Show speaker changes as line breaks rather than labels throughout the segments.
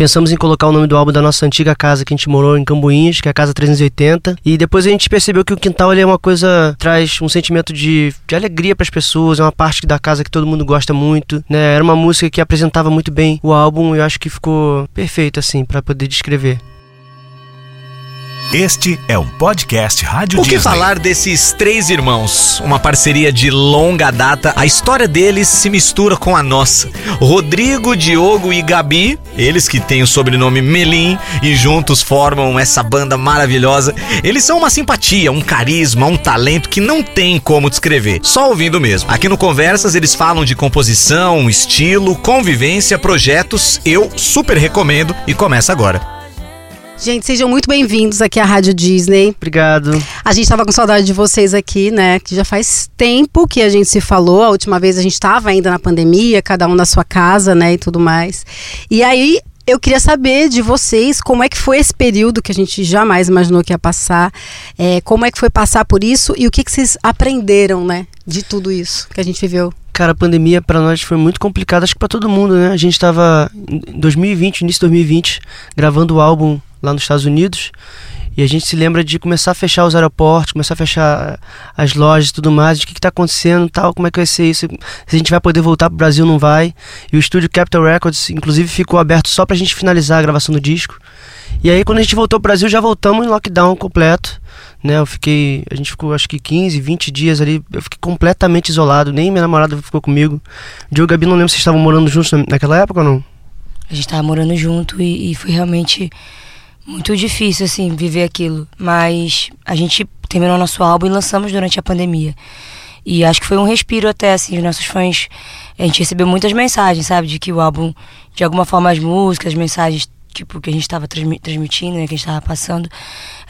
pensamos em colocar o nome do álbum da nossa antiga casa que a gente morou em Cambuinhos, que é a casa 380. E depois a gente percebeu que o quintal é uma coisa traz um sentimento de, de alegria para as pessoas, é uma parte da casa que todo mundo gosta muito, né? Era uma música que apresentava muito bem o álbum e eu acho que ficou perfeito assim para poder descrever.
Este é um podcast Rádio
O que
Disney.
falar desses três irmãos? Uma parceria de longa data. A história deles se mistura com a nossa. Rodrigo, Diogo e Gabi, eles que têm o sobrenome Melim e juntos formam essa banda maravilhosa. Eles são uma simpatia, um carisma, um talento que não tem como descrever, só ouvindo mesmo. Aqui no Conversas eles falam de composição, estilo, convivência, projetos. Eu super recomendo e começa agora.
Gente, sejam muito bem-vindos aqui à Rádio Disney.
Obrigado.
A gente tava com saudade de vocês aqui, né? Que já faz tempo que a gente se falou. A última vez a gente estava ainda na pandemia, cada um na sua casa, né? E tudo mais. E aí. Eu queria saber de vocês como é que foi esse período que a gente jamais imaginou que ia passar, é, como é que foi passar por isso e o que, que vocês aprenderam, né, de tudo isso que a gente viveu.
Cara, a pandemia para nós foi muito complicada, acho que para todo mundo, né? A gente estava em 2020, início de 2020, gravando o álbum lá nos Estados Unidos. E a gente se lembra de começar a fechar os aeroportos, começar a fechar as lojas e tudo mais. O que está acontecendo tal, como é que vai ser isso? Se a gente vai poder voltar para o Brasil, não vai. E o estúdio Capital Records, inclusive, ficou aberto só para a gente finalizar a gravação do disco. E aí, quando a gente voltou para o Brasil, já voltamos em lockdown completo. Né, eu fiquei, a gente ficou acho que 15, 20 dias ali, eu fiquei completamente isolado, nem minha namorada ficou comigo. Diogo e Gabi, não lembro se estavam morando juntos naquela época ou não?
A gente estava morando junto e, e foi realmente muito difícil, assim, viver aquilo. Mas a gente terminou nosso álbum e lançamos durante a pandemia. E acho que foi um respiro até, assim, os nossos fãs. A gente recebeu muitas mensagens, sabe? De que o álbum, de alguma forma, as músicas, as mensagens tipo, que a gente estava transmitindo, né, que a gente estava passando,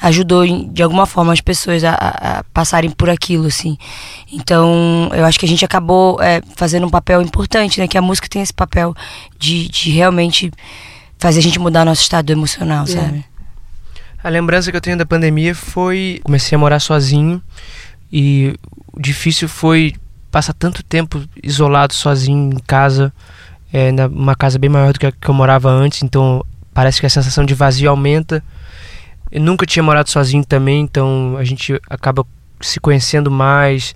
ajudou de alguma forma as pessoas a, a, passarem por aquilo, assim. Então, eu acho que a gente acabou é, fazendo um papel importante, né, que a música tem esse papel de, de realmente fazer a gente mudar nosso estado emocional, é. sabe?
A lembrança que eu tenho da pandemia foi comecei a morar sozinho e o difícil foi passar tanto tempo isolado sozinho em casa, é, numa casa bem maior do que a que eu morava antes, então parece que a sensação de vazio aumenta. Eu nunca tinha morado sozinho também, então a gente acaba se conhecendo mais,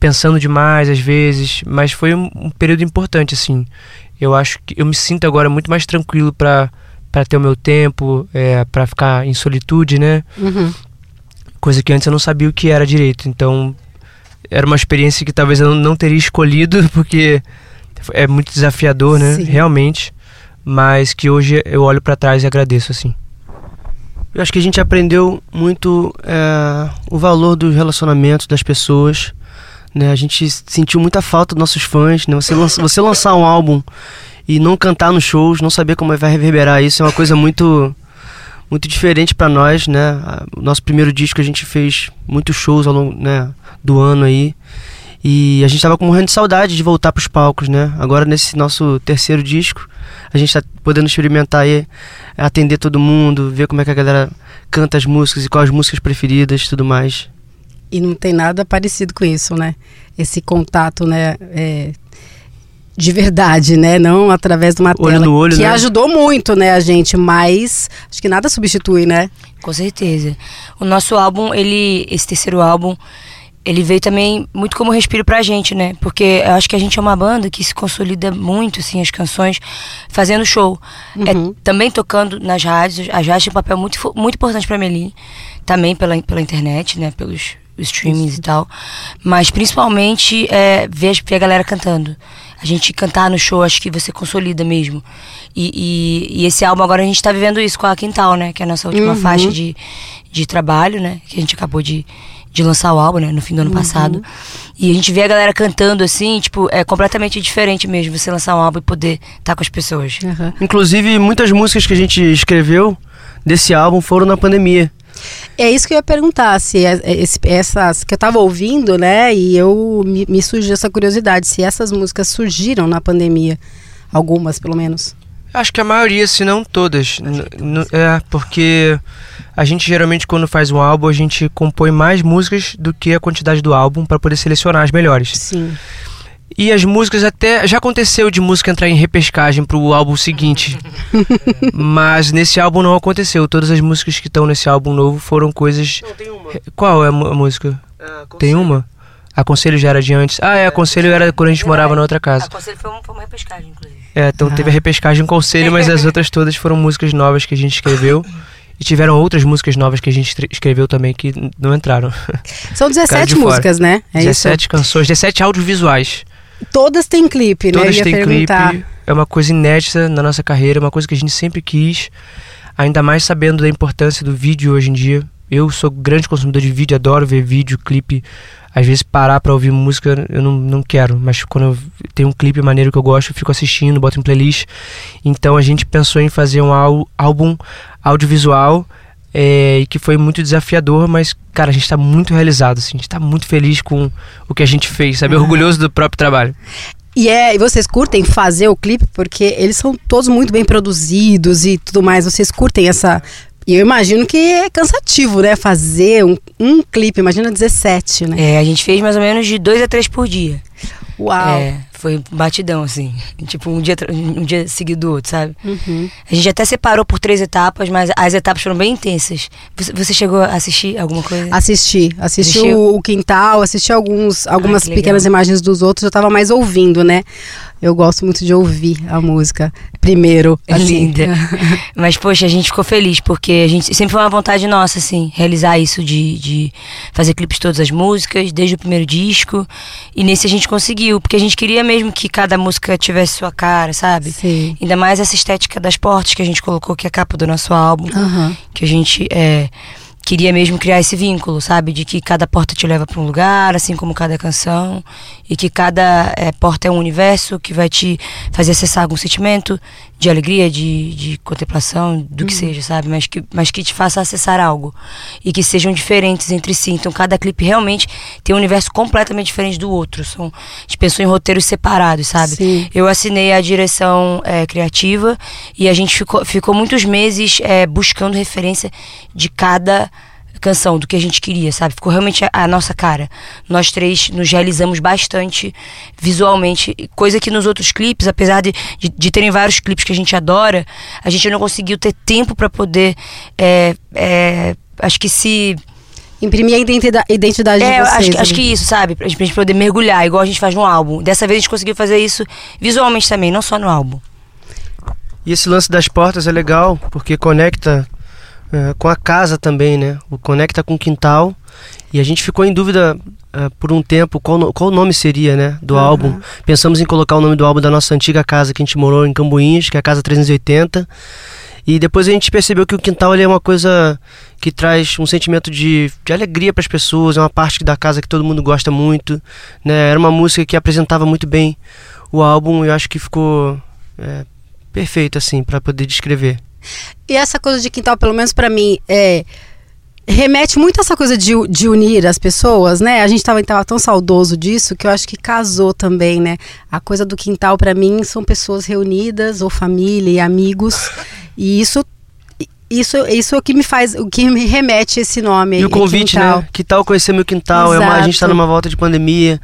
pensando demais às vezes, mas foi um, um período importante assim. Eu acho que eu me sinto agora muito mais tranquilo para para ter o meu tempo, é, para ficar em solitude, né?
Uhum.
Coisa que antes eu não sabia o que era direito. Então era uma experiência que talvez eu não teria escolhido porque é muito desafiador, né?
Sim.
Realmente mas que hoje eu olho para trás e agradeço assim. Eu acho que a gente aprendeu muito é, o valor dos relacionamentos das pessoas. Né? A gente sentiu muita falta dos nossos fãs. Né? Você, lança, você lançar um álbum e não cantar nos shows, não saber como vai reverberar isso é uma coisa muito muito diferente para nós, né? O nosso primeiro disco a gente fez muitos shows ao longo né, do ano aí. E a gente tava com morrendo de saudade de voltar para os palcos, né? Agora nesse nosso terceiro disco, a gente tá podendo experimentar aí, atender todo mundo, ver como é que a galera canta as músicas e quais as músicas preferidas e tudo mais.
E não tem nada parecido com isso, né? Esse contato, né? É, de verdade, né? Não através de uma
olho
tela.
No olho,
que
né?
ajudou muito, né, a gente, mas acho que nada substitui, né?
Com certeza. O nosso álbum, ele, esse terceiro álbum, ele veio também muito como respiro pra gente, né? Porque eu acho que a gente é uma banda que se consolida muito, assim, as canções, fazendo show.
Uhum.
É, também tocando nas rádios. As rádios têm um papel muito, muito importante pra Melim. Também pela, pela internet, né? Pelos streamings Isso. e tal. Mas principalmente é, ver, ver a galera cantando. A gente cantar no show, acho que você consolida mesmo. E, e, e, esse álbum agora a gente tá vivendo isso com a Quintal, né? Que é a nossa última
Uhum.
faixa de, de trabalho, né? Que a gente acabou de de lançar o álbum, né, no fim do ano
Uhum.
passado. E a gente vê a galera cantando assim, tipo, é completamente diferente mesmo você lançar um álbum e poder estar com as pessoas.
Uhum.
Inclusive, muitas músicas que a gente escreveu desse álbum foram na pandemia.
É isso que eu ia perguntar, se é- é essas que eu tava ouvindo, né? E eu me, me surgiu essa curiosidade, se essas músicas surgiram na pandemia. Algumas, pelo menos.
Acho que a maioria, se não todas. É, porque a gente geralmente, quando faz um álbum, a gente compõe mais músicas do que a quantidade do álbum para poder selecionar as melhores.
Sim.
E as músicas até. Já aconteceu de música entrar em repescagem pro álbum seguinte. mas nesse álbum não aconteceu. Todas as músicas que estão nesse álbum novo foram coisas.
Não, tem uma.
Qual é a, música? Tem uma? Aconselho já era de antes. Ah, é, Aconselho era quando a gente morava na outra casa.
A conselho foi, um, foi uma repescagem, inclusive.
É, então teve a repescagem Conselho, mas as outras todas foram músicas novas que a gente escreveu. E tiveram outras músicas novas que a gente escreveu também que não entraram.
São
Cara
17
de fora.
músicas, né? É
17 canções, 17 audiovisuais.
Todas têm clipe, né?
Todas têm
perguntar.
clipe. É uma coisa inédita na nossa carreira, uma coisa que a gente sempre quis. Ainda mais sabendo da importância do vídeo hoje em dia. Eu sou grande consumidor de vídeo, adoro ver vídeo, clipe. Às vezes parar pra ouvir música eu não, não quero, mas quando eu tem um clipe maneiro que eu gosto, eu fico assistindo, boto em playlist. Então a gente pensou em fazer um ál- álbum audiovisual é, e que foi muito desafiador, mas cara, a gente tá muito realizado, assim, a gente tá muito feliz com o que a gente fez, sabe? Orgulhoso do próprio trabalho.
E, é, e vocês curtem fazer o clipe porque eles são todos muito bem produzidos e tudo mais. Vocês curtem essa. E eu imagino que é cansativo, né? Fazer um, um clipe, imagina 17, né?
É, a gente fez mais ou menos de dois a três por dia.
Uau.
É, foi batidão, assim. Tipo, um dia, um dia seguido do outro, sabe?
Uhum.
A gente até separou por três etapas, mas as etapas foram bem intensas. Você, você chegou a assistir alguma coisa?
Assisti, assisti o, o quintal, assisti alguns, algumas
que legal.
pequenas imagens dos outros, eu tava mais ouvindo, né? Eu gosto muito de ouvir a música primeiro.
É
assim.
linda. Mas, poxa, a gente ficou feliz, porque a gente sempre foi uma vontade nossa, assim, realizar isso de, de fazer clipes de todas as músicas, desde o primeiro disco. E nesse a gente conseguiu, porque a gente queria mesmo que cada música tivesse sua cara, sabe?
Sim.
Ainda mais essa estética das portas que a gente colocou, que é a capa do nosso álbum.
Aham.
que a gente é, queria mesmo criar esse vínculo, sabe? De que cada porta te leva para um lugar, assim como cada canção, e que cada é, porta é um universo que vai te fazer acessar algum sentimento de alegria, de, de contemplação, do que seja, sabe? Mas que, mas que te faça acessar algo. E que sejam diferentes entre si. Então, cada clipe realmente tem um universo completamente diferente do outro. São, a gente pensou em roteiros separados, sabe?
Sim.
Eu assinei a direção é, criativa e a gente ficou, ficou muitos meses é, buscando referência de cada canção, do que a gente queria, sabe? Ficou realmente a, a nossa cara. Nós três nos realizamos bastante visualmente, coisa que nos outros clipes, apesar de, de, de terem vários clipes que a gente adora, a gente não conseguiu ter tempo para poder, é, é, acho que se
Imprimir a identidade, identidade
é,
de vocês.
acho, que- acho que isso, sabe? Pra gente poder mergulhar, igual a gente faz no álbum. Dessa vez a gente conseguiu fazer isso visualmente também, não só no álbum.
E esse lance das portas é legal porque conecta é, com a casa também, né? O conecta com o quintal. E a gente ficou em dúvida é, por um tempo qual, qual o nome seria, né? Do álbum. Pensamos em colocar o nome do álbum da nossa antiga casa que a gente morou em Cambuinhas, que é a Casa 380. E depois a gente percebeu que o quintal ele é uma coisa que traz um sentimento de, de alegria para as pessoas, é uma parte da casa que todo mundo gosta muito. Né? Era uma música que apresentava muito bem o álbum e eu acho que ficou é, perfeito assim para poder descrever.
E essa coisa de quintal, pelo menos pra mim, é remete muito a essa coisa de, de unir as pessoas, né? A gente tava, tava tão saudoso disso que eu acho que casou também, né? A coisa do quintal pra mim são pessoas reunidas ou família e amigos e isso isso isso é o que me faz, o que me remete esse nome.
E o convite,
quintal.
né? Que tal conhecer meu quintal? É uma, a gente tá
Exato.
numa volta de pandemia,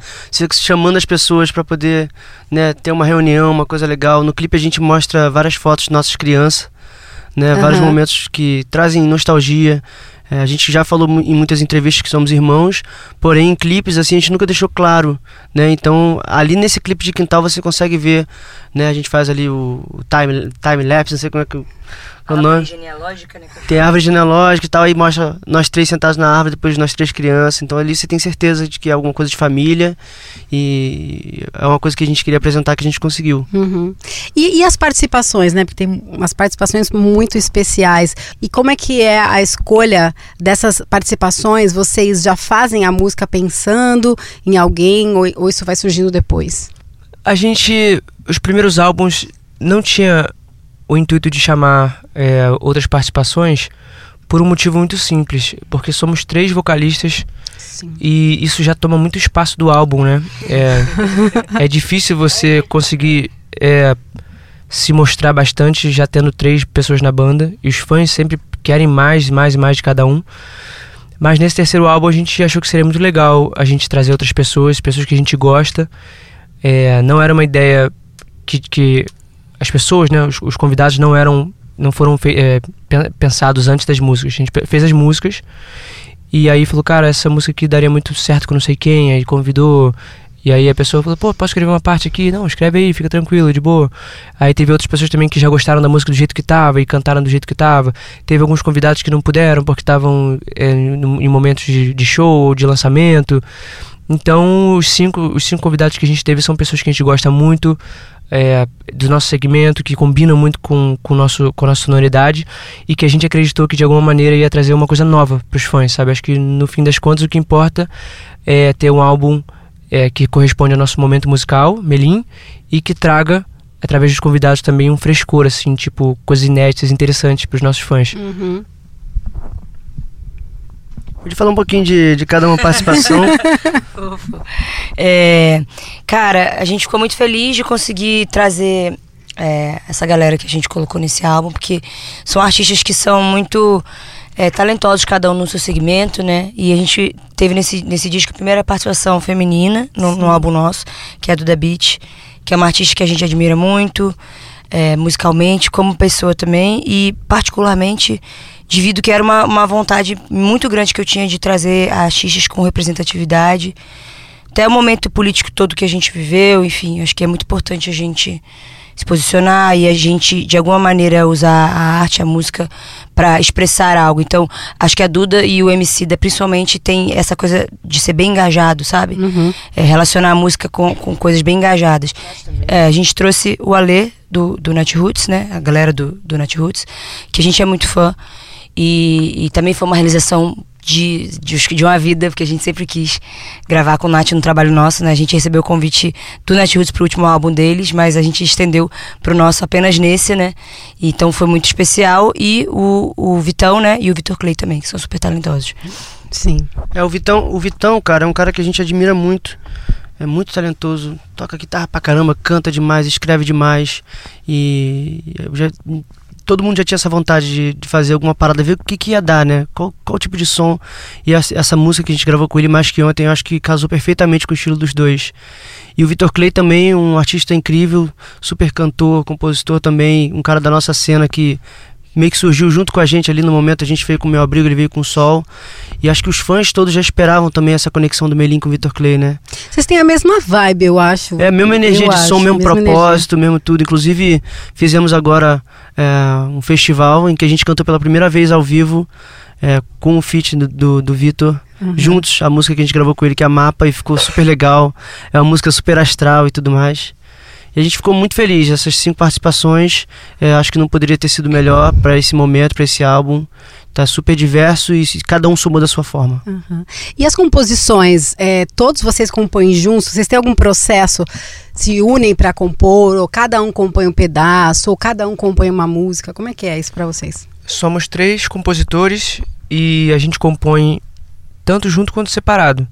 chamando as pessoas para poder né, ter uma reunião, uma coisa legal. No clipe a gente mostra várias fotos de nossas crianças, né? Vários momentos que trazem nostalgia. É, a gente já falou em muitas entrevistas que somos irmãos, porém em clipes assim a gente nunca deixou claro, né? Então ali nesse clipe de quintal você consegue ver, né? A gente faz ali o, o time time lapse, não sei como é que o, o nome.
genealógica, né?
Tem árvore genealógica e tal, aí mostra nós três sentados na árvore, depois nós três crianças. Então ali você tem certeza de que é alguma coisa de família e é uma coisa que a gente queria apresentar que a gente conseguiu.
Uhum. E, e as participações, né? Porque tem umas participações muito especiais. E como é que é a escolha dessas participações? Vocês já fazem a música pensando em alguém ou, ou isso vai surgindo depois?
A gente, os primeiros álbuns, não tinha o intuito de chamar é, outras participações por um motivo muito simples, porque somos três vocalistas
Sim.
e isso já toma muito espaço do álbum, né? É, é difícil você conseguir é, se mostrar bastante já tendo três pessoas na banda e os fãs sempre querem mais, mais e mais de cada um. Mas nesse terceiro álbum a gente achou que seria muito legal a gente trazer outras pessoas, pessoas que a gente gosta, É, não era uma ideia que, que as pessoas, né, os, os convidados não eram, não foram é, pensados antes das músicas. A gente fez as músicas e aí falou, cara, essa música aqui daria muito certo com não sei quem. Aí convidou e aí a pessoa falou, pô, posso escrever uma parte aqui? Não, escreve aí, fica tranquilo, de boa. Aí teve outras pessoas também que já gostaram da música do jeito que tava e cantaram do jeito que tava. Teve alguns convidados que não puderam porque estavam é, em momentos de, de show ou de lançamento. Então, os cinco, os cinco convidados que a gente teve são pessoas que a gente gosta muito é, do nosso segmento, que combinam muito com, com, nosso, com a nossa sonoridade e que a gente acreditou que de alguma maneira ia trazer uma coisa nova para os fãs, sabe? Acho que no fim das contas o que importa é ter um álbum é, que corresponde ao nosso momento musical, Melim, e que traga, através dos convidados, também um frescor, assim, tipo, coisas inéditas, interessantes para os nossos fãs.
Uhum.
Pode falar um pouquinho de, de cada uma participação?
é, cara, a gente ficou muito feliz de conseguir trazer é, essa galera que a gente colocou nesse álbum, porque são artistas que são muito é, talentosos, cada um no seu segmento, né? E a gente teve nesse, nesse disco a primeira participação feminina no, no álbum nosso, que é do The Beat, que é uma artista que a gente admira muito, é, musicalmente, como pessoa também, e particularmente divido que era uma, uma vontade muito grande que eu tinha de trazer artistas com representatividade. Até o momento político todo que a gente viveu, enfim, acho que é muito importante a gente se posicionar e a gente de alguma maneira usar a arte, a música para expressar algo. Então, acho que a Duda e o MC da principalmente tem essa coisa de ser bem engajado, sabe?
Uhum.
É, relacionar a música com, com coisas bem engajadas. É, a gente trouxe o Alê do, do Nat Roots, né? A galera do, do Nat Roots, que a gente é muito fã. E, e também foi uma realização de, de, de, uma vida, porque a gente sempre quis gravar com o Nath no trabalho nosso, né? A gente recebeu o convite do Nath Roots pro último álbum deles, mas a gente estendeu pro nosso apenas nesse, né? Então foi muito especial. E o, o Vitão, né? E o Vitor Clay também, que são super talentosos.
Sim. É, o Vitão, o Vitão, cara, é um cara que a gente admira muito. É muito talentoso, toca guitarra pra caramba, canta demais, escreve demais. E eu já todo mundo já tinha essa vontade de, de, fazer alguma parada, ver o que, que ia dar, né? Qual, qual tipo de som. E essa, essa, música que a gente gravou com ele mais que ontem, eu acho que casou perfeitamente com o estilo dos dois. E o Vitor Clay também, um artista incrível, super cantor, compositor também, um cara da nossa cena que meio que surgiu junto com a gente ali no momento. A gente veio com o meu abrigo, ele veio com o sol. E acho que os fãs todos já esperavam também essa conexão do Melim com o Vitor Clay, né?
Vocês têm a mesma vibe, eu acho.
É, a mesma energia eu de acho, som, mesmo propósito, energia. mesmo tudo. Inclusive, fizemos agora é, um festival em que a gente cantou pela primeira vez ao vivo. É, com o feat do, do, do Vitor, uhum. juntos, a música que a gente gravou com ele, que é a Mapa, e ficou super legal. É uma música super astral e tudo mais. E a gente ficou muito feliz. Essas cinco participações, é, acho que não poderia ter sido melhor para esse momento, para esse álbum. Tá super diverso e cada um somou da sua forma.
Uhum. E as composições, é, todos vocês compõem juntos? Vocês têm algum processo? Se unem para compor? Ou cada um compõe um pedaço? Ou cada um compõe uma música? Como é que é isso para vocês?
Somos três compositores e a gente compõe tanto junto quanto separado.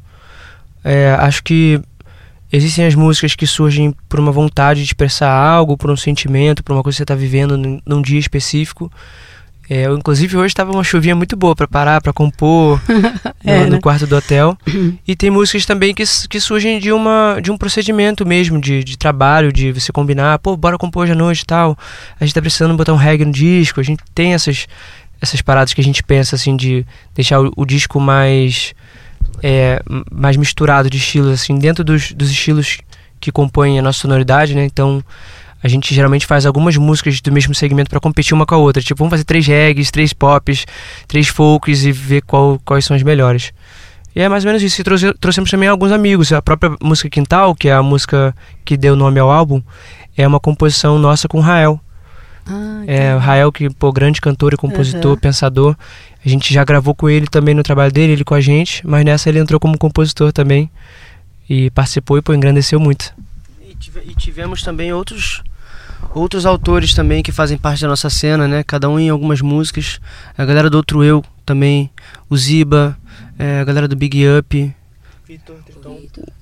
É, acho que Existem as músicas que surgem por uma vontade de expressar algo, por um sentimento, por uma coisa que você está vivendo num, dia específico. É, eu, inclusive hoje estava uma chuvinha muito boa para parar, para compor é, no, no né? quarto do hotel. e tem músicas também que, que surgem de, uma, de um procedimento mesmo, de, de trabalho, de você combinar, pô, bora compor hoje à noite e tal. A gente está precisando botar um reggae no disco. A gente tem essas, essas paradas que a gente pensa assim de deixar o, o disco mais é, mais misturado de estilos, assim, dentro dos, dos estilos que compõem a nossa sonoridade, né? Então, a gente geralmente faz algumas músicas do mesmo segmento para competir uma com a outra. Tipo, vamos fazer três reggaes, três pops, três folks e ver qual, quais são as melhores. E é mais ou menos isso. E trouxe, trouxemos também alguns amigos. A própria música Quintal, que é a música que deu nome ao álbum, é uma composição nossa com o Rael.
Ah,
é, o Rael, que, pô, grande cantor e compositor, uhum. pensador. A gente já gravou com ele também no trabalho dele, ele com a gente, mas nessa ele entrou como compositor também e participou e pô, engrandeceu muito. E, tive, e tivemos também outros outros autores também que fazem parte da nossa cena, né? Cada um em algumas músicas. A galera do Outro Eu também, o Ziba, é, a galera do Big Up.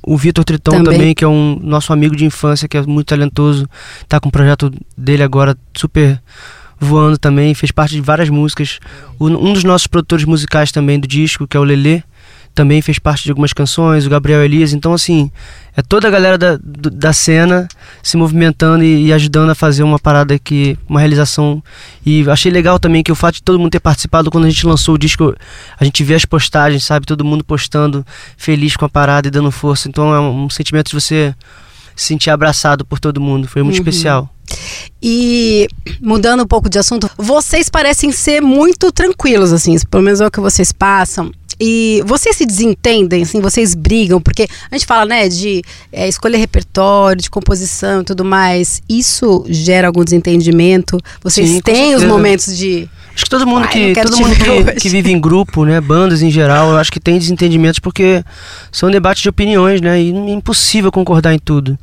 O Vitor Tritão também. também. que é um nosso amigo de infância, que é muito talentoso. Tá com um projeto dele agora super voando também, fez parte de várias músicas. um dos nossos produtores musicais também do disco, que é o Lelê, também fez parte de algumas canções, o Gabriel Elias. Então, assim, é toda a galera da, da cena se movimentando e, e ajudando a fazer uma parada que. uma realização. E achei legal também que o fato de todo mundo ter participado quando a gente lançou o disco, a gente vê as postagens, sabe? Todo mundo postando feliz com a parada e dando força. Então é um, sentimento de você se sentir abraçado por todo mundo. Foi muito especial.
E mudando um pouco de assunto, vocês parecem ser muito tranquilos, assim, pelo menos é o que vocês passam. E vocês se desentendem, assim, vocês brigam, porque a gente fala, né, de é, escolher repertório, de composição e tudo mais. Isso gera algum desentendimento? Vocês
Sim,
têm os momentos de.
Acho que todo mundo
Ai,
que todo mundo que, que vive em grupo, né, bandas em geral, eu acho que tem desentendimentos porque são debates de opiniões, né, e é impossível concordar em tudo.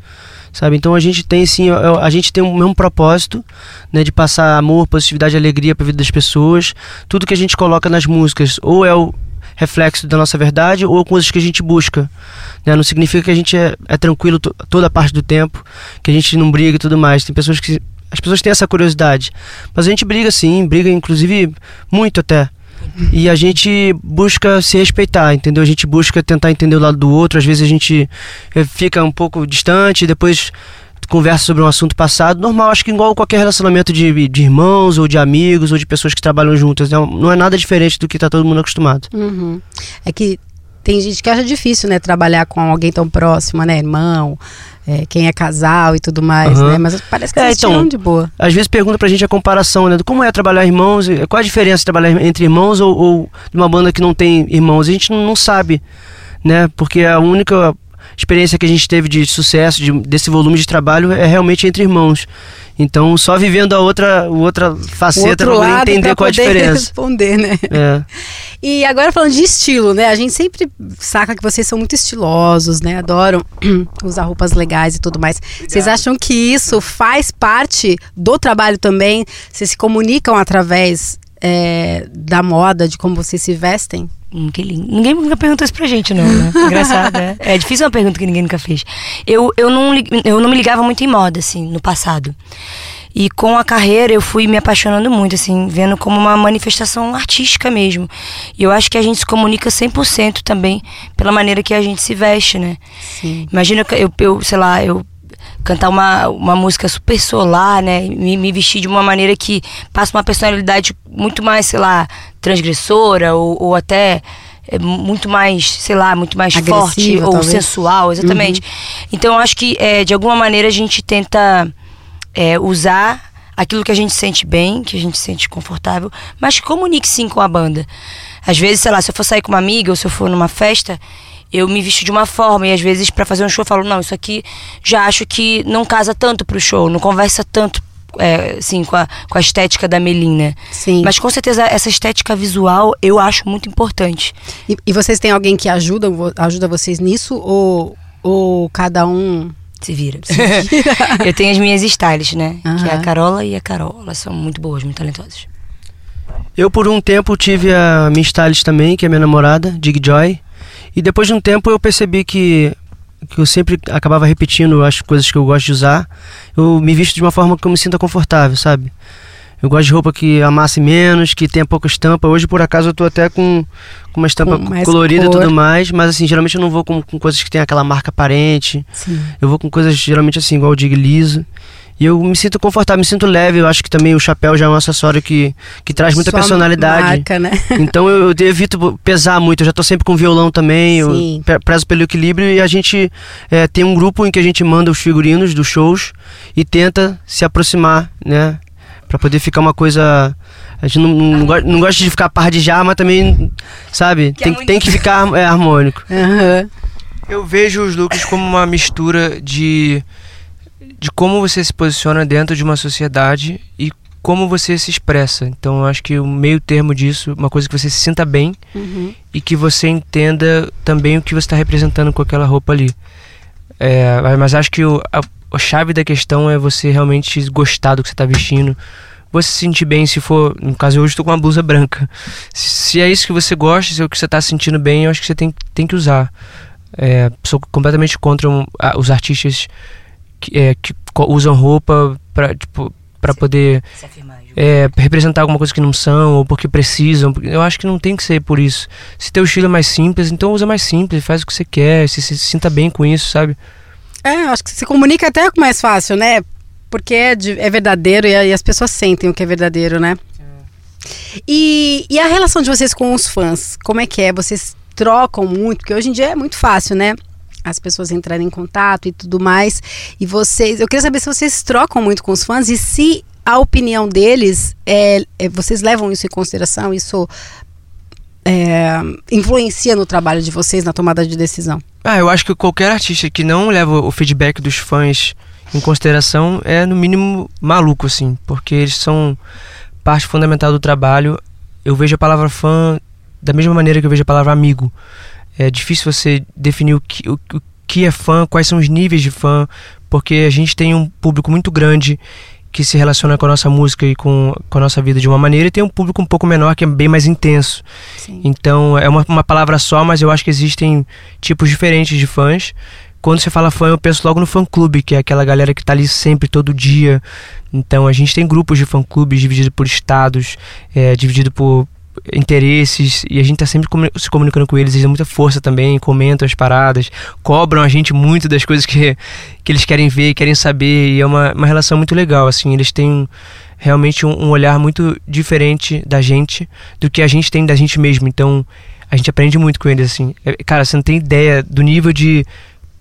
Sabe? Então a gente tem sim, a a gente tem o mesmo propósito, né, de passar amor, positividade, alegria para a vida das pessoas. Tudo que a gente coloca nas músicas ou é o reflexo da nossa verdade ou coisas que a gente busca. Né? Não significa que a gente é, é tranquilo to- toda a parte do tempo, que a gente não briga e tudo mais. Tem pessoas que as pessoas têm essa curiosidade, mas a gente briga sim, briga inclusive muito até. E a gente busca se respeitar, entendeu? A gente busca tentar entender o lado do outro. Às vezes a gente eh, fica um pouco distante, depois conversa sobre um assunto passado. Normal, acho que igual qualquer relacionamento de, de irmãos, ou de amigos, ou de pessoas que trabalham juntas. Né? Não é nada diferente do que tá todo mundo acostumado.
Uhum. É que tem gente que acha difícil, né, trabalhar com alguém tão próximo, né, irmão, é, quem é casal e tudo mais,
Aham.
né? Mas parece que
É,
vocês
então,
de boa.
Às vezes pergunta pra gente a comparação, né? Do como é trabalhar irmãos, qual a diferença de trabalhar entre irmãos ou, ou de uma banda que não tem irmãos. A gente não, não sabe, né? Porque a única experiência que a gente teve de sucesso, de- desse volume de trabalho, é realmente entre irmãos. Então, só vivendo a outra, o outra faceta
lado
entender
pra
qual a diferença.
responder, né?
É.
E agora falando de estilo, né? A gente sempre saca que vocês são muito estilosos, né? Adoram usar roupas legais e tudo mais. Vocês acham que isso faz parte do trabalho também? Vocês se comunicam através é, da moda, de como vocês se vestem?
Hum, que lindo. Ninguém nunca perguntou isso pra gente, não, né? Engraçado, né? É difícil uma pergunta que ninguém nunca fez. Eu, eu, não, eu não me ligava muito em moda, assim, no passado. E com a carreira eu fui me apaixonando muito, assim, vendo como uma manifestação artística mesmo. E eu acho que a gente se comunica 100% também pela maneira que a gente se veste, né?
Sim.
Imagina eu, eu sei lá, eu cantar uma, uma música super solar, né? Me, me vestir de uma maneira que passa uma personalidade muito mais, sei lá, transgressora ou, ou até é, muito mais, sei lá, muito mais
Agressiva,
forte ou
talvez.
sensual, exatamente. Então eu acho que é, de alguma maneira a gente tenta é, usar aquilo que a gente sente bem, que a gente sente confortável, mas que comunique sim com a banda. Às vezes, sei lá, se eu for sair com uma amiga ou se eu for numa festa, eu me visto de uma forma e às vezes pra fazer um show eu falo, não, isso aqui já acho que não casa tanto pro show, não conversa tanto é, assim, com a, com a estética da Melin, né?
Sim.
Mas com certeza essa estética visual eu acho muito importante.
E, e vocês têm alguém que ajuda, ajuda vocês nisso? Ou, ou cada um.
Se vira. se vira. eu tenho as minhas stylists, né? Que é a. Carola e a Carol. Elas são muito boas, muito talentosas.
Eu, por um tempo, tive a minha stylist também, que é minha namorada, Dig Joy. E depois de um tempo eu percebi que, que eu sempre acabava repetindo as coisas que eu gosto de usar. Eu me visto de uma forma que eu me sinta confortável, sabe? Eu gosto de roupa que amasse menos, que tenha pouca estampa. Hoje, por acaso, eu tô até com, com uma estampa
Com
colorida e
cor.
tudo mais. Mas, assim, geralmente eu não vou com, com coisas que tem aquela marca aparente.
Sim.
Eu vou com coisas geralmente assim, igual o Dig liso. E eu me sinto confortável, me sinto leve. Eu acho que também o chapéu já é um acessório que, que traz muita
Sua
personalidade.
Marca, né?
Então eu, eu evito pesar muito, eu já tô sempre com violão também, eu
Sim.
pre- prezo pelo equilíbrio e a gente é, tem um grupo em que a gente manda os figurinos dos shows e tenta se aproximar, né? Pra poder ficar uma coisa. A gente não, não, go- não gosta de ficar par de já, mas também, sabe,
Que
tem,
harmonia.
tem que ficar é, harmônico.
Aham.
Eu vejo os looks como uma mistura de de como você se posiciona dentro de uma sociedade e como você se expressa. Então eu acho que o meio termo disso, uma coisa que você se sinta bem
Uhum.
e que você entenda também o que você está representando com aquela roupa ali. É, mas acho que o- a, a chave da questão é você realmente gostar do que você está vestindo. Você se sentir bem se for. No caso, hoje estou com uma blusa branca. Se, se é isso que você gosta, se é o que você está sentindo bem, eu acho que você tem, tem que usar. É, sou completamente contra um, a- os artistas que, é, que usam roupa pra, tipo, para poder é, representar alguma coisa que não são ou porque precisam. Eu acho que não tem que ser por isso. Se teu estilo é mais simples, então usa mais simples, faz o que você quer, se, se, se sinta bem com isso, sabe?
É, acho que se comunica até mais fácil, né? Porque é, de, é verdadeiro e, e, as pessoas sentem o que é verdadeiro, né? É. E, e a relação de vocês com os fãs, como é que é? Vocês trocam muito? Porque hoje em dia é muito fácil, né? As pessoas entrarem em contato e tudo mais. E vocês, eu queria saber se vocês trocam muito com os fãs e se a opinião deles, é, é vocês levam isso em consideração? Isso é, influencia no trabalho de vocês, na tomada de decisão?
Ah, eu acho que qualquer artista que não leva o feedback dos fãs em consideração é no mínimo maluco, assim, porque eles são parte fundamental do trabalho. Eu vejo a palavra fã da mesma maneira que eu vejo a palavra amigo. É difícil você definir o que, o, o que é fã, quais são os níveis de fã, porque a gente tem um público muito grande que se relaciona com a nossa música e com, com a nossa vida de uma maneira, e tem um público um pouco menor que é bem mais intenso. Sim. Então é uma, uma palavra só, mas eu acho que existem tipos diferentes de fãs. Quando você fala fã, eu penso logo no fã clube, que é aquela galera que está ali sempre, todo dia. Então a gente tem grupos de fã clubes divididos por estados, é, dividido por, interesses e a gente tá sempre se comunicando com eles, eles dão muita força também, comentam as paradas, cobram a gente muito das coisas que, que eles querem ver, querem saber e é uma, uma relação muito legal, assim, eles têm realmente um, um olhar muito diferente da gente do que a gente tem da gente mesmo, então a gente aprende muito com eles, assim. É, cara, você não tem ideia do nível de,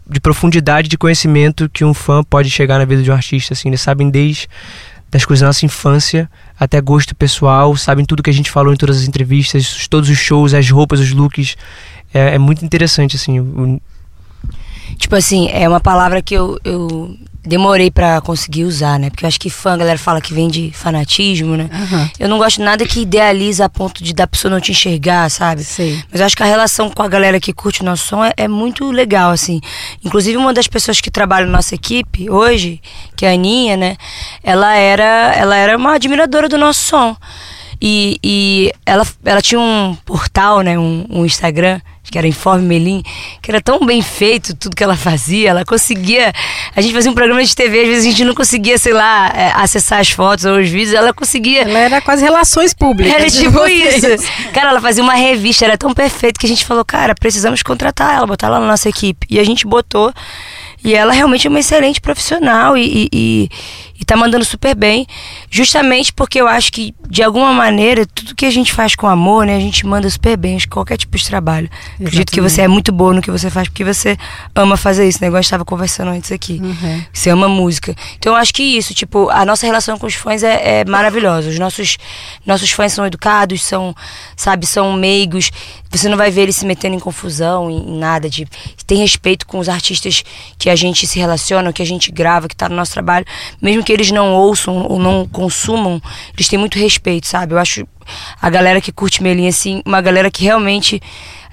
de profundidade de conhecimento que um fã pode chegar na vida de um artista, assim, eles sabem desde das coisas da nossa infância até gosto pessoal, sabem tudo que a gente falou em todas as entrevistas, todos os shows, as roupas, os looks. É, é muito interessante, assim.
Tipo assim, é uma palavra que eu, eu demorei para conseguir usar, né? Porque eu acho que fã, a galera fala que vem de fanatismo, né? Uhum. Eu não gosto nada que idealiza a ponto de da pessoa não te enxergar, sabe?
Sei.
Mas eu acho que a relação com a galera que curte o nosso som é, é, muito legal, assim. Inclusive, uma das pessoas que trabalha na nossa equipe hoje, que é a Aninha, né? Ela era, ela era uma admiradora do nosso som. E, e ela, ela tinha um portal, né? Um, um Instagram que era Informe Melim, que era tão bem feito tudo que ela fazia, ela conseguia. A gente fazia um programa de TV, às vezes a gente não conseguia, sei lá, é, acessar as fotos ou os vídeos, ela conseguia.
Ela era quase relações públicas.
Era tipo vocês. isso. Cara, ela fazia uma revista, era tão perfeito que a gente falou, cara, precisamos contratar ela, botar ela na nossa equipe. E a gente botou. E ela realmente é uma excelente profissional e, e, e tá mandando super bem, justamente porque eu acho que, de alguma maneira, tudo que a gente faz com amor, né, a gente manda super bem, qualquer tipo de trabalho. Exatamente. Acredito que você é muito boa no que você faz, porque você ama fazer isso, né? Igual a gente estava conversando antes aqui. Uhum. Você ama música. Então eu acho que isso, tipo, a nossa relação com os fãs é, é maravilhosa. Os nossos, nossos fãs são educados, são, sabe, são meigos. Você não vai ver eles se metendo em confusão, em, em nada. De, tem respeito com os artistas que a gente se relaciona, que a gente grava, que está no nosso trabalho. Mesmo que eles não ouçam ou não consumam, eles têm muito respeito, sabe? Eu acho a galera que curte Melinha, assim, uma galera que realmente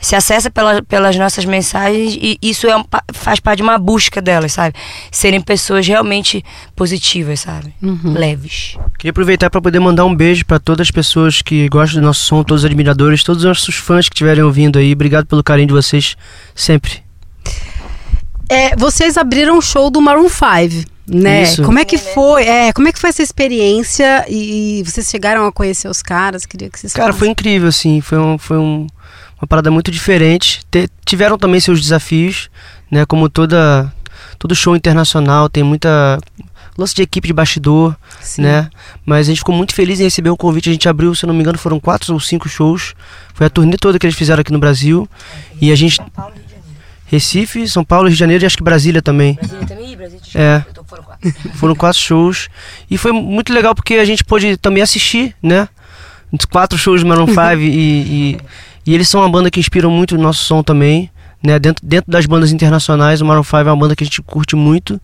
se acessa pela, pelas nossas mensagens e isso é um, faz parte de uma busca delas, sabe? Serem pessoas realmente positivas, sabe? Uhum. Leves.
Queria aproveitar para poder mandar um beijo para todas as pessoas que gostam do nosso som, todos os admiradores, todos os nossos fãs que estiverem ouvindo aí. Obrigado pelo carinho de vocês sempre.
É, vocês abriram o show do Maroon 5 né? Isso. Como é que foi? É, como é que foi essa experiência e vocês chegaram a conhecer os caras? Queria que vocês
Cara, foi incrível assim, foi um, foi um, uma parada muito diferente. Te, tiveram também seus desafios, né? Como toda todo show internacional tem muita lance de equipe de bastidor, Sim. né? Mas a gente ficou muito feliz em receber o um convite. A gente abriu, se não me engano, foram quatro ou cinco shows. Foi a turnê toda que eles fizeram aqui no Brasil. E a gente Recife, São Paulo, Rio de Janeiro e acho que Brasília também. Brasília também? Brasília é. foram quatro. foram quatro shows. E foi muito legal porque a gente pôde também assistir, né? Quatro shows de Maroon 5 e, e, e, eles são uma banda que inspiram muito o nosso som também. Né, dentro, dentro das bandas internacionais, o Maroon 5 é uma banda que a gente curte muito.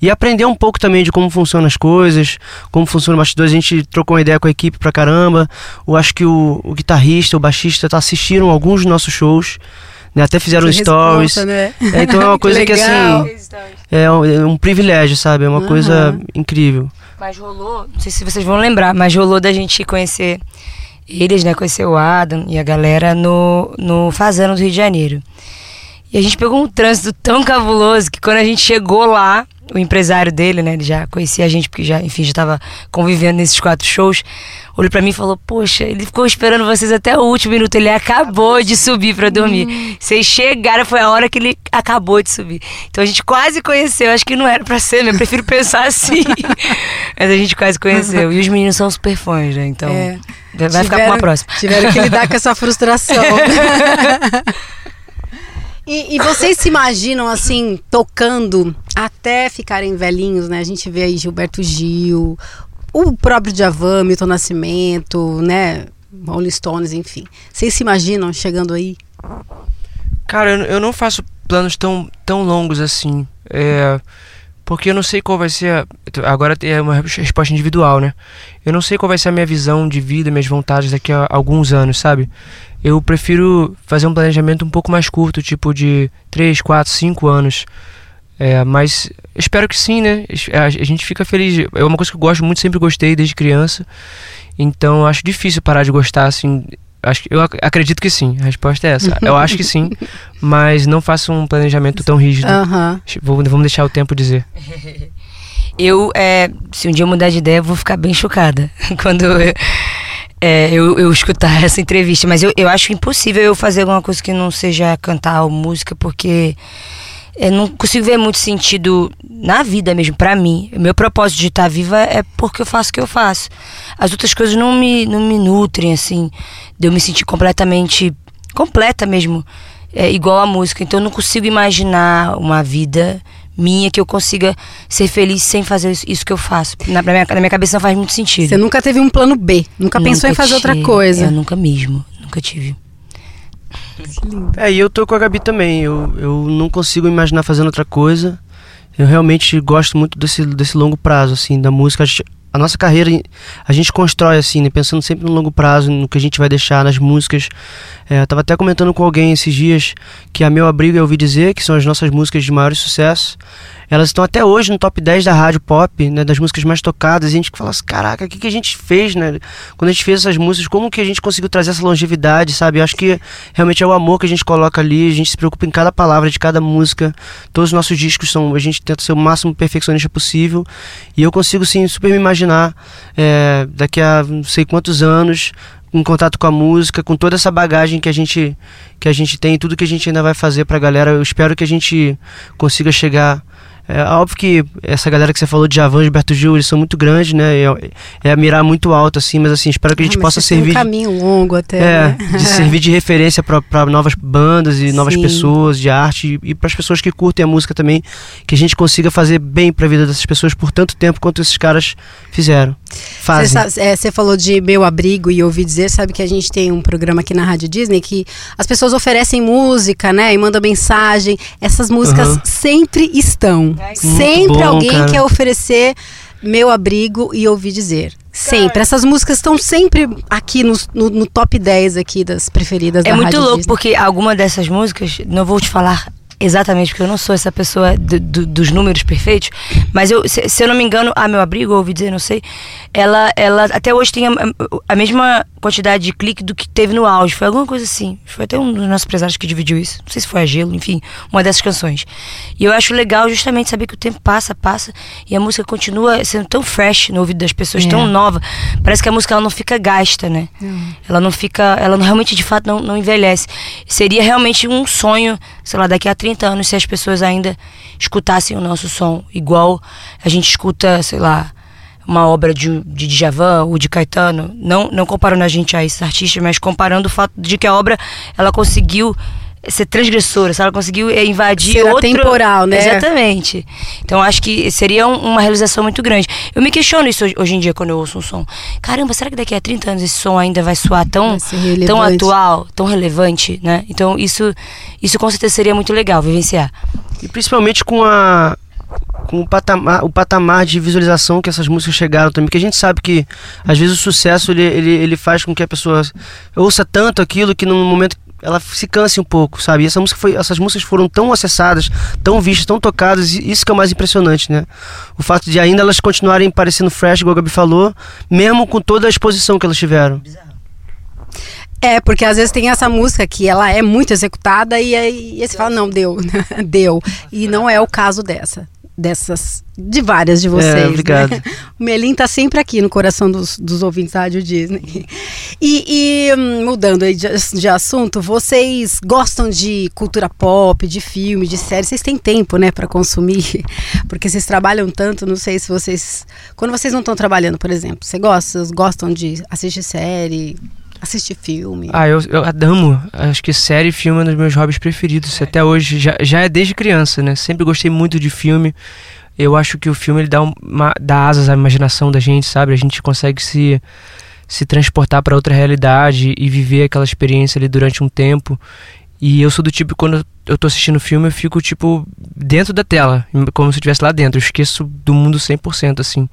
E aprender um pouco também de como funcionam as coisas, como funciona o bastidor. A gente trocou uma ideia com a equipe pra caramba. Eu acho que o, o guitarrista, o baixista, tá assistiram alguns dos nossos shows né? Até fizeram Você stories. Responsa, né? é, então é uma coisa que, que assim. É um, é um, privilégio, sabe? É uma uhum. coisa incrível.
Mas rolou, não sei se vocês vão lembrar, mas rolou da gente conhecer eles, né? Conhecer o Adam e a galera no, no Fazano do Rio de Janeiro. E a gente pegou um trânsito tão cabuloso que quando a gente chegou lá, o empresário dele, né? Ele já conhecia a gente, porque já, enfim, já tava convivendo nesses quatro shows. Olhou pra mim e falou: Poxa, ele ficou esperando vocês até o último minuto. Ele acabou de subir pra dormir. Hum. Vocês chegaram, foi a hora que ele acabou de subir. Então a gente quase conheceu. Acho que não era pra ser, eu prefiro pensar assim. Mas a gente quase conheceu. E os meninos são super fãs, né? Então. É. Vai tiveram, ficar com a próxima.
Tiveram que lidar com essa frustração. E, e, vocês se imaginam assim, tocando até ficarem velhinhos, né? A gente vê aí Gilberto Gil, o próprio Djavan, Milton Nascimento, né? Rolling Stones, enfim. Vocês se imaginam chegando aí?
Cara, eu, eu não faço planos tão, tão longos assim. É, porque eu não sei qual vai ser. A, agora é uma resposta individual, né? Eu não sei qual vai ser a minha visão de vida, minhas vontades daqui a alguns anos, sabe? Eu prefiro fazer um planejamento um pouco mais curto, tipo de 3, 4, 5 anos. É, mas espero que sim, né? A, gente fica feliz. É uma coisa que eu gosto muito, sempre gostei desde criança. Então acho difícil parar de gostar assim. Acho, eu acredito que sim. A resposta é essa. Eu acho que sim, mas não faço um planejamento tão rígido. Vou, vamos deixar o tempo dizer.
Eu, é, se um dia eu mudar de ideia, eu vou ficar bem chocada. Quando eu, é, eu, eu escutar essa entrevista, mas eu, eu acho impossível eu fazer alguma coisa que não seja cantar ou música, porque eu não consigo ver muito sentido na vida mesmo, para mim. Meu propósito de estar viva é porque eu faço o que eu faço. As outras coisas não me, não me nutrem, assim, de eu me sentir completamente completa mesmo, é, igual a música. Então eu não consigo imaginar uma vida minha que eu consiga ser feliz sem fazer isso que eu faço. Na, na, minha, na minha cabeça não faz muito sentido.
Você nunca teve um plano B? Nunca, nunca pensou em fazer tive, outra coisa?
Eu nunca mesmo. Nunca tive.
É, e eu tô com a Gabi também. Eu, eu não consigo imaginar fazendo outra coisa. Eu realmente gosto muito desse, desse longo prazo, assim, da música. A, nossa carreira, a gente constrói, assim, né, pensando sempre no longo prazo, no que a gente vai deixar, nas músicas. É, eu tava até comentando com alguém esses dias que a Meu Abrigo eu ouvi dizer, que são as nossas músicas de maior sucesso elas estão até hoje no top 10 da rádio pop, né, das músicas mais tocadas. E a gente fala assim, caraca, o que, que a gente fez, né? Quando a gente fez essas músicas, como que a gente conseguiu trazer essa longevidade, sabe? Eu acho que realmente é o amor que a gente coloca ali, a gente se preocupa em cada palavra de cada música. Todos os nossos discos são, a gente tenta ser o máximo perfeccionista possível. E eu consigo, sim, super me imaginar é, daqui a não sei quantos anos em contato com a música, com toda essa bagagem que a gente que a gente tem, tudo que a gente ainda vai fazer pra galera. Eu espero que a gente consiga chegar é óbvio que essa galera que você falou de Javan, Gilberto Gil, eles são muito grandes, né? É, é mirar muito alto, assim, mas assim, espero que a gente ah, possa servir. um
caminho longo até.
É, né? de servir de referência para novas bandas e novas Sim. pessoas de arte e, e para as pessoas que curtem a música também, que a gente consiga fazer bem para a vida dessas pessoas por tanto tempo quanto esses caras fizeram. Fazem.
Você é, falou de meu abrigo e ouvi dizer, sabe que a gente tem um programa aqui na Rádio Disney que as pessoas oferecem música, né? E mandam mensagem. Essas músicas uhum. sempre estão. Sempre bom, alguém cara. quer oferecer meu abrigo e ouvi dizer. Sempre. Essas músicas estão sempre aqui no, no, no, top 10 aqui das preferidas
é
da
muito
Rádio
louco,
Disney.
porque alguma dessas músicas, não vou te falar Exatamente, porque eu não sou essa pessoa do, do, dos números perfeitos, mas eu, se, se, eu não me engano, a meu abrigo, ouvi dizer, não sei, ela, ela até hoje tem a, a, mesma quantidade de clique do que teve no auge, foi alguma coisa assim. Foi até um dos nossos empresários que dividiu isso, não sei se foi a Gelo, enfim, uma dessas canções. E eu acho legal justamente saber que o tempo passa, passa, e a música continua sendo tão fresh no ouvido das pessoas, é. tão nova. Parece que a música ela não fica gasta, né? Uhum. Ela não fica, ela realmente de fato não, não envelhece. Seria realmente um sonho, sei lá, daqui a 30 30 anos se as pessoas ainda escutassem o nosso som, igual a gente escuta, sei lá, uma obra de, de Djavan ou de Caetano, não, não comparando a gente a esses artistas, mas comparando o fato de que a obra ela conseguiu ser transgressora, ela conseguiu eh, invadir
ser
outro...
temporal, né?
Exatamente. Então acho que seria um, uma realização muito grande. Eu me questiono isso hoje, em dia quando eu ouço um som. Caramba, será que daqui a 30 anos esse som ainda vai soar tão, vai tão atual, tão relevante, né? Então isso, isso com certeza seria muito legal vivenciar.
E principalmente com a com o patamar, o patamar de visualização que essas músicas chegaram também, porque a gente sabe que às vezes o sucesso ele, ele, ele faz com que a pessoa ouça tanto aquilo que no momento ela se canse um pouco, sabe? E essa música foi, essas músicas foram tão acessadas, tão vistas, tão tocadas, e isso que é o mais impressionante, né? O fato de ainda elas continuarem parecendo fresh, igual a Gabi falou, mesmo com toda a exposição que elas tiveram.
É, porque às vezes tem essa música que ela é muito executada e aí você fala, não, deu, deu. E não é o caso dessa dessas, de várias de vocês. É,
obrigado. Né?
O Melim tá sempre aqui no coração dos, dos ouvintes da Rádio Disney. E, e hum, mudando aí de, de, assunto, vocês gostam de cultura pop, de filme, de série? Vocês têm tempo, né, para consumir? Porque vocês trabalham tanto, não sei se vocês. Quando vocês não estão trabalhando, por exemplo, vocês gostam, gostam de assistir série? Assistir filme?
Ah, eu, eu amo. Acho que série e filme é um dos meus hobbies preferidos. É. Até hoje, já, já é desde criança, né? Sempre gostei muito de filme. Eu acho que o filme ele dá, uma, dá asas à imaginação da gente, sabe? A gente consegue se, se transportar para outra realidade e viver aquela experiência ali durante um tempo. E eu sou do tipo, quando eu tô assistindo filme, eu fico, tipo, dentro da tela, como se eu estivesse lá dentro. Eu esqueço do mundo 100%, assim.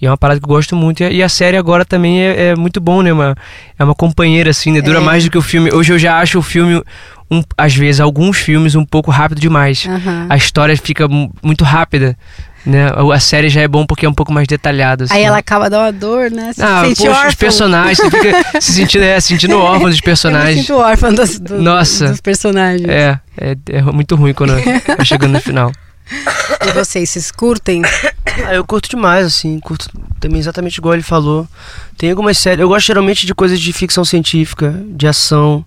E é uma parada que eu gosto muito. E a série agora também é, é muito bom, né? Uma, é uma companheira, assim, né? Dura é. mais do que o filme. Hoje eu já acho o filme, um, às vezes, alguns filmes um pouco rápido demais. Uhum. A história fica muito rápida. Né? A série já é bom porque é um pouco mais detalhada.
Assim. Aí ela acaba dando uma dor, né?
Você ah, poxa, órfão. os personagens, você fica se sentindo, é, sentindo órfão dos personagens. Eu
sinto órfão dos, do, Nossa, dos personagens.
É, é, é muito ruim quando chegando no final.
E vocês, vocês curtem?
Ah, eu curto demais, assim, curto também exatamente igual ele falou. Tem algumas séries, eu gosto geralmente de coisas de ficção científica, de ação,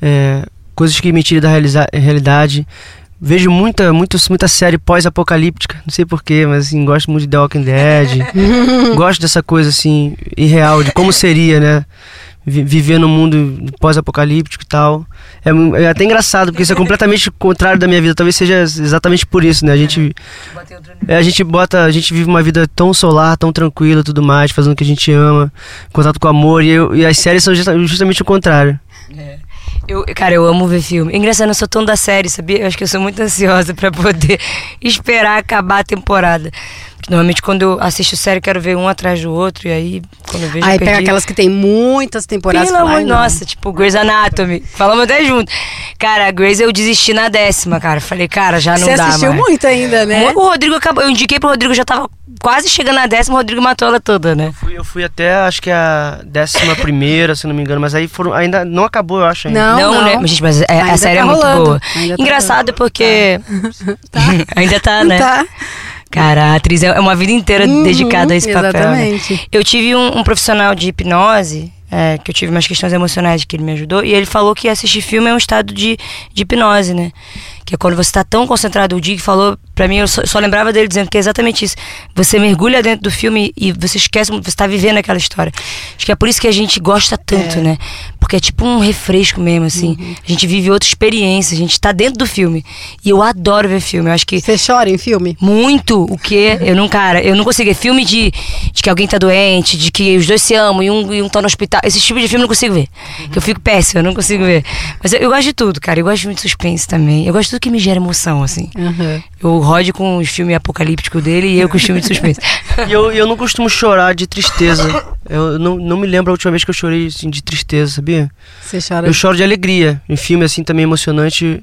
é, coisas que me tiram da realidade. Vejo muita, muito, muita série pós-apocalíptica, não sei porquê, mas assim, gosto muito de The Walking Dead. gosto dessa coisa assim, irreal, de como seria, né? Viver no mundo pós-apocalíptico e tal. É, é, até engraçado, porque isso é completamente contrário da minha vida. Talvez seja exatamente por isso, né? A gente, é, a gente bota, a gente vive uma vida tão solar, tão tranquila, tudo mais, fazendo o que a gente ama, contato com o amor, e, eu, e as séries são justamente o contrário.
É. Eu, cara, eu amo ver filme. Engraçado, eu sou tão da série, sabia? Eu acho que eu sou muito ansiosa para poder esperar acabar a temporada. Normalmente quando eu assisto série, quero ver um atrás do outro, e aí quando eu vejo.
Aí pega aquelas que tem muitas temporadas.
Pelo amor, nossa, tipo, Grey's Anatomy. Falamos até junto. Cara, a Grey's eu desisti na décima, cara. Falei, cara, já não Você dá. Você assistiu
mais. muito ainda, né?
O Rodrigo acabou. Eu indiquei pro Rodrigo, já tava quase chegando na décima, o Rodrigo matou ela toda, né?
Eu fui, eu fui até, acho que a décima primeira, se não me engano, mas aí foram, ainda não acabou, eu acho ainda.
Não, não, né? Mas, gente, mas é, a série tá é muito boa. Ainda tá Engraçado tá porque... Tá. ainda tá, né? Tá. Cara, a atriz é uma vida inteira uhum, dedicada a esse papel. Né? Exatamente. Né? Eu tive um, um profissional de hipnose é, que eu tive umas questões emocionais que ele me ajudou, e ele falou que assistir filme é um estado de, de hipnose, né? Que é quando você está tão concentrado. O Dig falou para mim, eu só, só, lembrava dele dizendo que é exatamente isso. Você mergulha dentro do filme e você esquece, você está vivendo aquela história. Acho que é por isso que a gente gosta tanto, é. né? Porque é tipo um refresco mesmo, assim. Uhum. A gente vive outra experiência, a gente está dentro do filme. E eu adoro ver filme. Eu acho que.
Você chora em filme?
Muito. O quê? Eu não, cara, eu não consigo ver filme de, de que alguém tá doente, de que os dois se amam e um, e um tá no hospital. Esse tipo de filme eu não consigo ver. Uhum. Que eu fico péssimo, eu não consigo ver. Mas eu, eu, gosto de tudo, cara. Eu gosto muito de suspense também. Eu gosto tudo que me gera emoção, assim. Uhum. O Rod com os filmes apocalípticos dele e eu com os filmes de suspense.
e eu, eu não costumo chorar de tristeza. Eu não, não me lembro a última vez que eu chorei assim, de tristeza, sabia?
Você chora?
Eu choro de alegria. Em filme assim também emocionante,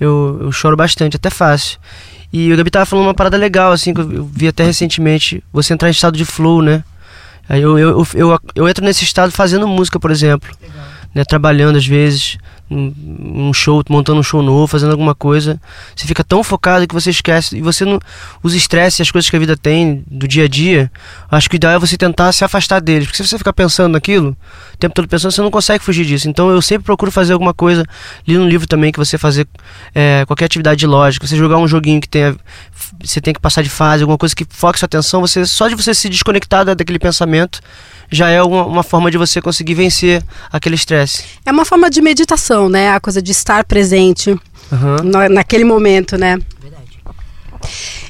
eu, eu choro bastante, até fácil. E o Gabi tava falando uma parada legal, assim, que eu vi até recentemente. Você entrar em estado de flow, né? Aí eu, eu, eu, eu, eu entro nesse estado fazendo música, por exemplo. Né, trabalhando às vezes um show, montando um show novo, fazendo alguma coisa. Você fica tão focado que você esquece. E você não. Os estresses as coisas que a vida tem do dia a dia, acho que o ideal é você tentar se afastar deles. Porque se você ficar pensando naquilo, tempo todo pensando, você não consegue fugir disso. Então eu sempre procuro fazer alguma coisa. Li no livro também que você fazer é, qualquer atividade lógica, você jogar um joguinho que tenha. Você tem que passar de fase, alguma coisa que foque sua atenção, você só de você se desconectar daquele pensamento já é uma, uma forma de você conseguir vencer aquele estresse.
É uma forma de meditação, né? A coisa de estar presente uhum. na, naquele momento, né? Verdade.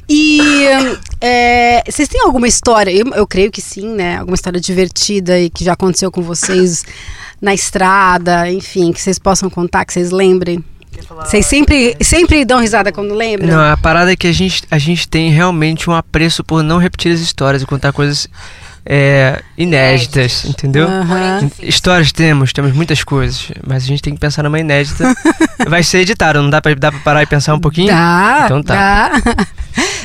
E é, vocês têm alguma história? Eu, eu creio que sim, né? Alguma história divertida e que já aconteceu com vocês na estrada, enfim, que vocês possam contar, que vocês lembrem. Vocês sempre, sempre dão risada quando lembram?
Não, a parada é que a gente, a gente tem realmente um apreço por não repetir as histórias e contar coisas é, inéditas, entendeu? Uhum. Histórias temos, temos muitas coisas, mas a gente tem que pensar numa inédita. Vai ser editado, não dá pra, dá pra parar e pensar um pouquinho?
Dá, então tá. Dá.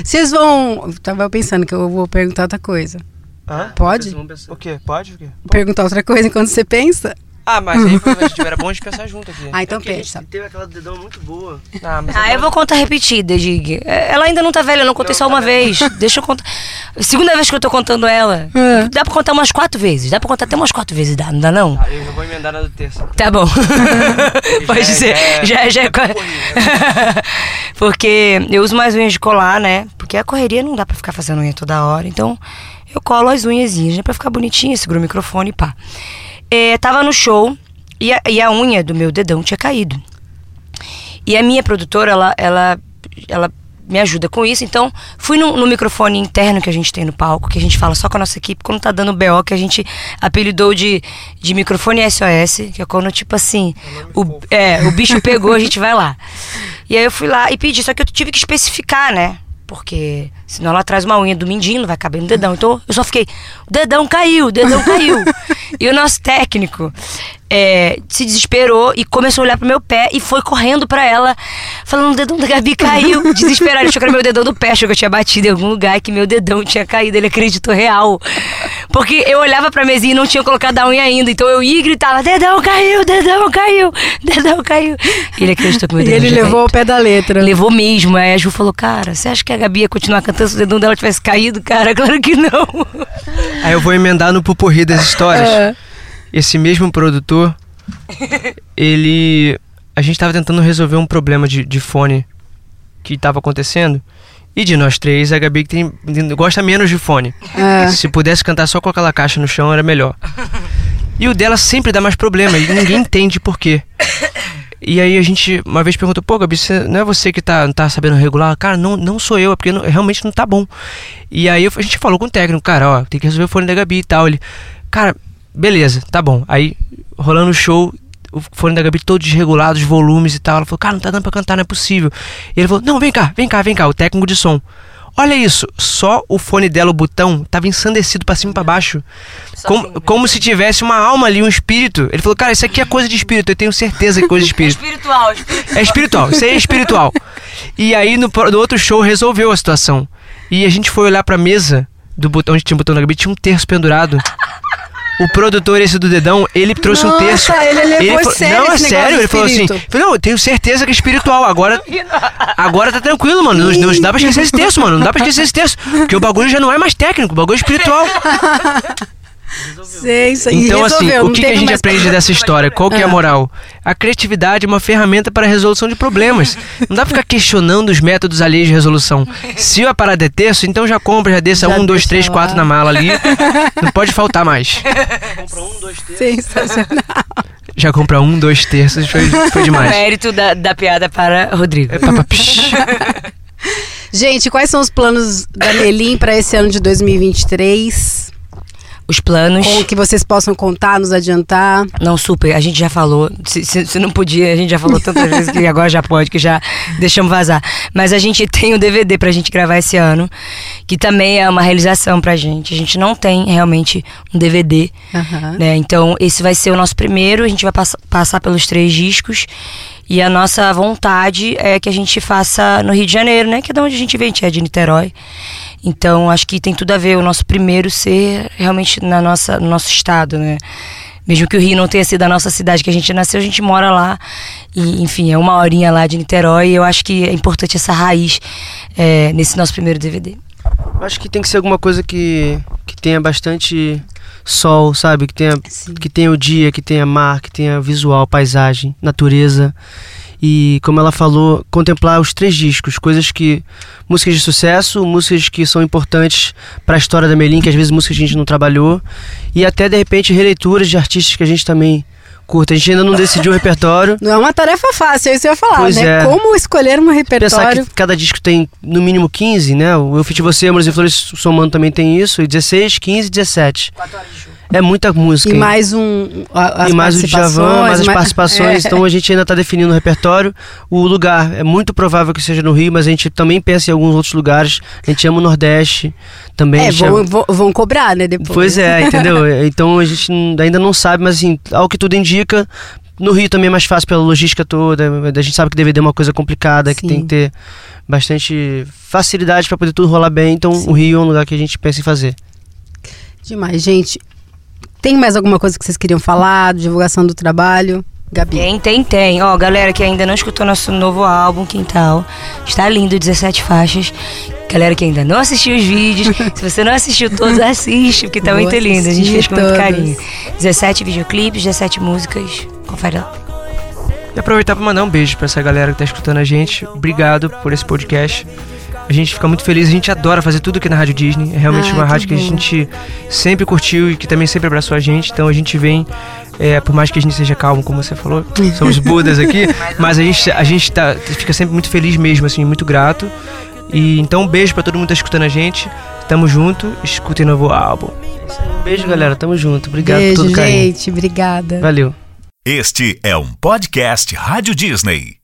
Vocês vão... Tava pensando que eu vou perguntar outra coisa.
Hã?
Pode?
O quê? Pode? O quê?
Perguntar outra coisa enquanto você pensa?
Ah, mas aí a gente era bom de pensar junto aqui.
Ah, então
É
pensa.
teve aquela dedão muito boa. Ah, mas
Ah,
agora-
eu vou contar repetida, Dig. É, Ela ainda não tá velha, eu não contei só uma vez. Deixa eu contar. Segunda vez que eu tô contando ela. Dá pra contar umas quatro vezes. Dá pra contar até umas quatro vezes, dá, não dá não?
Ah, eu já vou emendar na do terça.
Tá bom. Pode
é-
ser. Já, já, é co- Porque eu uso mais unhas de colar, né? Porque a correria não dá pra ficar fazendo unha toda hora. Então, eu colo as unhazinhas, né? Pra ficar bonitinha, seguro o microfone e pá. É, tava no show e a, e a unha do meu dedão tinha caído. E a minha produtora, ela, ela, ela me ajuda com isso. Então, fui no, no microfone interno que a gente tem no palco, que a gente fala só com a nossa equipe, quando tá dando BO, que a gente apelidou de, de microfone SOS, que é quando, tipo assim, o, é, o bicho pegou, a gente vai lá. E aí eu fui lá e pedi, só que eu tive que especificar, né? Porque senão ela traz uma unha do mindinho, não vai caber no dedão. Então eu só fiquei, o dedão caiu, o dedão caiu. E o nosso técnico é, se desesperou e começou a olhar pro meu pé e foi correndo pra ela, falando: o dedão da Gabi caiu. Desesperado, ele achou que era meu dedão do pé, achou que eu tinha batido em algum lugar e que meu dedão tinha caído. Ele acreditou real. Porque eu olhava pra mesinha e não tinha colocado a unha ainda. Então eu ia e gritava: dedão caiu, dedão caiu, dedão caiu. E ele acreditou que meu
E
dedão
ele
tinha
levou
caído.
ao pé da letra.
Levou mesmo. Aí a Ju falou, cara, você acha que a Gabi ia continuar cantando se o dedão dela tivesse caído? Cara, claro que não.
Aí eu vou emendar no pupurri das histórias.
É.
Esse mesmo produtor, ele. A gente tava tentando resolver um problema de, de fone que tava acontecendo. E de nós três, a Gabi que tem, gosta menos de fone.
É.
Se pudesse cantar só com aquela caixa no chão, era melhor. E o dela sempre dá mais problema, e ninguém entende por quê. E aí a gente uma vez perguntou, pô, Gabi, você- não é você que tá, não tá sabendo regular? Cara, não, não sou eu, é porque não- realmente não tá bom. E aí eu- a gente falou com o técnico, cara, ó, tem que resolver o fone da Gabi e tal. Ele, cara, beleza, tá bom. Aí, rolando o show, o fone da Gabi todo desregulado, os volumes e tal. Ela falou, cara, não tá dando pra cantar, não é possível. E ele falou, não, vem cá, vem cá, vem cá, o técnico de som. Olha isso, só o fone dela, o botão, tava ensandecido pra cima e pra baixo. Como, como se tivesse uma alma ali, um espírito. Ele falou, cara, isso aqui é coisa de espírito, eu tenho certeza que é coisa de espírito.
Espiritual,
É espiritual, isso aí é espiritual. E aí no, no outro show resolveu a situação. E a gente foi olhar pra mesa do botão, onde tinha o botão da Gabi, tinha um terço pendurado. O produtor esse do dedão, ele trouxe um
Nossa,
terço.
ele levou
falou-
sério
Não, é sério. Ele falou assim: Não, eu tenho certeza que é espiritual. Agora, agora tá tranquilo, mano. Não, não dá pra esquecer esse terço, mano. Não dá pra esquecer esse terço. Porque o bagulho já não é mais técnico, o bagulho é espiritual.
Sei, isso aí.
Então, assim, o que, que a gente aprende
problema.
dessa história? Qual que é a moral? A criatividade é uma ferramenta para a resolução de problemas. Não dá pra ficar questionando os métodos alheios de resolução. Se a parada é terço, então já compra, já desça
Já
um, dois, três,
lá.
quatro na mala ali. Não pode faltar mais.
Sensacional.
Já compra um, dois terços, foi, foi demais.
Mérito da, da piada para Rodrigo.
É papa, psh.
Gente, quais são os planos da Melim para esse ano de 2023?
Os planos.
Com que vocês possam contar, nos adiantar.
Não, super. A gente já falou. Se, se, se não podia, a gente já falou tantas vezes que agora já pode, que já deixamos vazar. Mas a gente tem o DVD pra gente gravar esse ano, que também é uma realização pra gente. A gente não tem realmente um DVD,
Aham.
né? Então, esse vai ser o nosso primeiro. A gente vai pass passar pelos três discos. E a nossa vontade é que a gente faça no Rio de Janeiro, né? Que é de onde a gente vem, a gente é de Niterói. Então, acho que tem tudo a ver o nosso primeiro ser realmente na nossa, no nosso estado, né? Mesmo que o Rio não tenha sido a nossa cidade que a gente nasceu, a gente mora lá. E, enfim, é uma horinha lá de Niterói. E eu acho que é importante essa raiz é, nesse nosso primeiro DVD.
Acho que tem que ser alguma coisa que, que tenha bastante sol, sabe? Que tenha,
Sim.
que tenha o dia, que tenha mar, que tenha visual, paisagem, natureza. E, como ela falou, contemplar os três discos, coisas que. músicas de sucesso, músicas que são importantes para a história da Melim, que às vezes músicas que a gente não trabalhou, e até de repente releituras de artistas que a gente também curta. A gente ainda não decidiu o repertório.
Não é uma tarefa fácil, é isso que eu ia falar,
Pois
né?
é.
Como escolher um
Pensar
repertório.
que cada disco tem no mínimo 15, né? O Eu Fit Você, Amores e Flores somando também tem isso, e 16, 15, 17. É muita música.
E mais um. a-
e mais o Djavan, mais as
ma-
participações.
É.
Então a gente ainda está definindo o repertório. O lugar é muito provável que seja no Rio, mas a gente também pensa em alguns outros lugares. A gente ama o Nordeste também.
É, vão,
ama-
vão, cobrar, né? Depois.
Pois é, entendeu? Então a gente ainda não sabe, mas assim, ao que tudo indica, no Rio também é mais fácil pela logística toda. A gente sabe que DVD é uma coisa complicada, que
Sim.
tem que ter bastante facilidade para poder tudo rolar bem. Então o Rio é um lugar que a gente pensa em fazer.
Demais, gente. Tem mais alguma coisa que vocês queriam falar? Divulgação do trabalho? Gabi.
Tem, tem, tem. Ó, galera que ainda não escutou nosso novo álbum, Quintal, está lindo, 17 faixas. Galera que ainda não assistiu os vídeos, se você não assistiu todos, assiste, porque tá
Vou
muito lindo. A gente fez com muito
assistir
carinho.
todos.
17 videoclipes, 17 músicas. Confere lá.
E aproveitar para mandar um beijo para essa galera que tá escutando a gente. Obrigado por esse podcast. A gente fica muito feliz, a gente adora fazer tudo aqui na Rádio Disney. É realmente
Ai,
uma rádio que a gente sempre curtiu e que também sempre abraçou a gente. Então a gente vem, é, por mais que a gente seja calmo, como você falou, somos budas aqui, mas a gente, a gente tá, fica sempre muito feliz mesmo, assim, muito grato. E então um beijo para todo mundo que tá escutando a gente. Tamo junto, escutem o novo álbum. Um beijo, galera. Tamo junto. Obrigado
Beijo,
por todo o carinho.
gente. Obrigada.
Valeu.
Este é um podcast Rádio Disney.